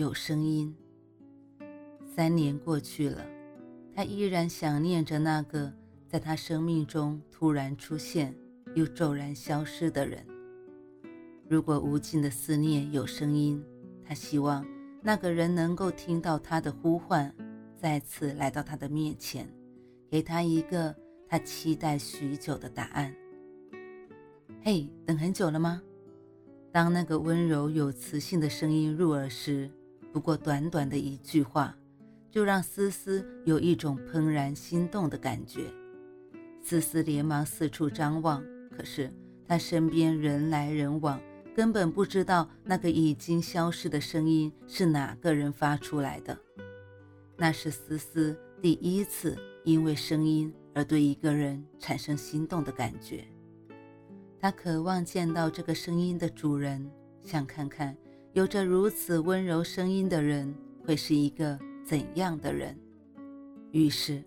有声音，三年过去了，他依然想念着那个在他生命中突然出现又骤然消失的人。如果无尽的思念有声音，他希望那个人能够听到他的呼唤，再次来到他的面前，给他一个他期待许久的答案。嘿，等很久了吗？当那个温柔有磁性的声音入耳时，不过短短的一句话，就让思思有一种怦然心动的感觉。思思连忙四处张望，可是她身边人来人往，根本不知道那个已经消失的声音是哪个人发出来的。那是思思第一次因为声音而对一个人产生心动的感觉。他渴望见到这个声音的主人，想看看有着如此温柔声音的人会是一个怎样的人。于是，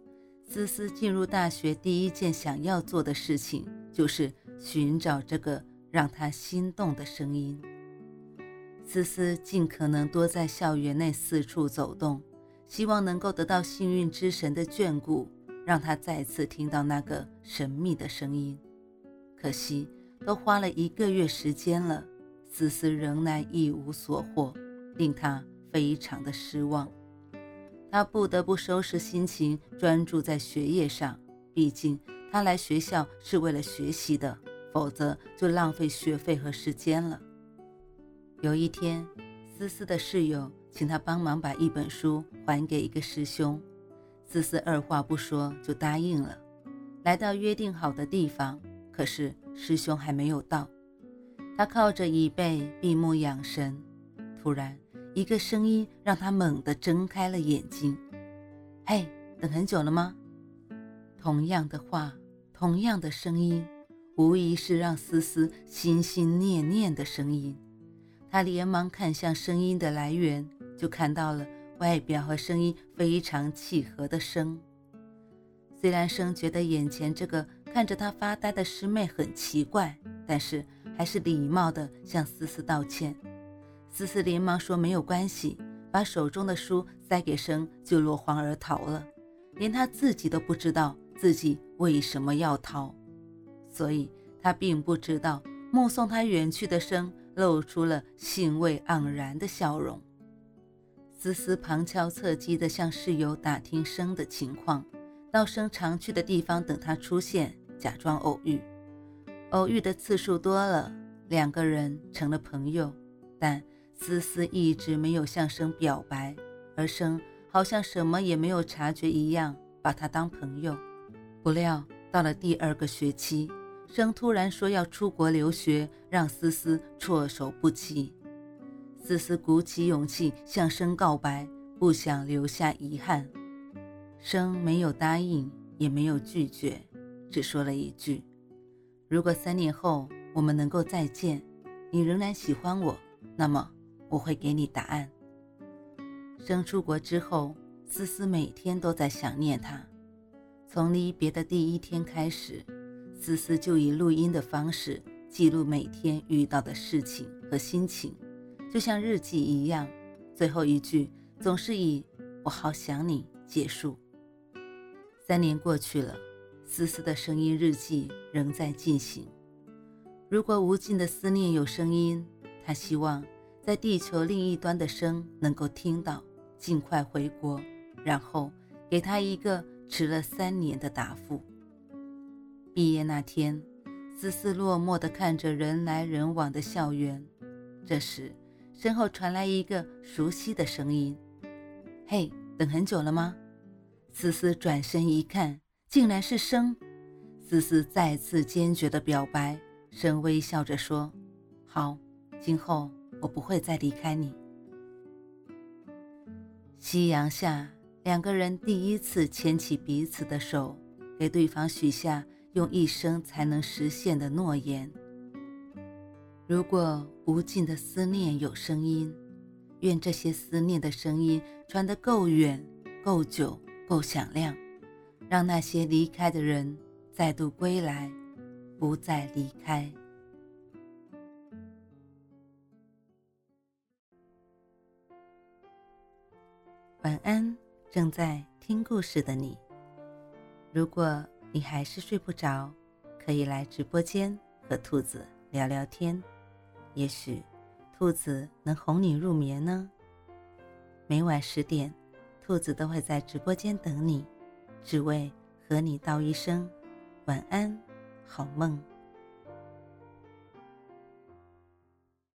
思思进入大学第一件想要做的事情就是寻找这个让她心动的声音。思思尽可能多在校园内四处走动，希望能够得到幸运之神的眷顾，让他再次听到那个神秘的声音。可惜。都花了一个月时间了，思思仍然一无所获，令他非常的失望。他不得不收拾心情，专注在学业上。毕竟他来学校是为了学习的，否则就浪费学费和时间了。有一天，思思的室友请他帮忙把一本书还给一个师兄，思思二话不说就答应了。来到约定好的地方，可是。师兄还没有到，他靠着椅背闭目养神。突然，一个声音让他猛地睁开了眼睛。“嘿，等很久了吗？”同样的话，同样的声音，无疑是让思思心心念念的声音。他连忙看向声音的来源，就看到了外表和声音非常契合的生。虽然生觉得眼前这个看着他发呆的师妹很奇怪，但是还是礼貌地向思思道歉。思思连忙说没有关系，把手中的书塞给生，就落荒而逃了。连他自己都不知道自己为什么要逃，所以他并不知道目送他远去的生露出了兴味盎然的笑容。思思旁敲侧击地向室友打听生的情况。到生常去的地方等他出现，假装偶遇。偶遇的次数多了，两个人成了朋友。但思思一直没有向生表白，而生好像什么也没有察觉一样，把他当朋友。不料到了第二个学期，生突然说要出国留学，让思思措手不及。思思鼓起勇气向生告白，不想留下遗憾。生没有答应，也没有拒绝，只说了一句：“如果三年后我们能够再见，你仍然喜欢我，那么我会给你答案。”生出国之后，思思每天都在想念他。从离别的第一天开始，思思就以录音的方式记录每天遇到的事情和心情，就像日记一样。最后一句总是以“我好想你”结束。三年过去了，思思的声音日记仍在进行。如果无尽的思念有声音，他希望在地球另一端的声能够听到，尽快回国，然后给他一个迟了三年的答复。毕业那天，思思落寞地看着人来人往的校园。这时，身后传来一个熟悉的声音：“嘿，等很久了吗？”思思转身一看，竟然是生。思思再次坚决的表白，生微笑着说：“好，今后我不会再离开你。”夕阳下，两个人第一次牵起彼此的手，给对方许下用一生才能实现的诺言。如果无尽的思念有声音，愿这些思念的声音传得够远、够久、够响亮，让那些离开的人再度归来，不再离开。晚安，正在听故事的你。如果你还是睡不着，可以来直播间和兔子聊聊天，也许兔子能哄你入眠呢。每晚十点，兔子都会在直播间等你，只为和你道一声晚安，好梦。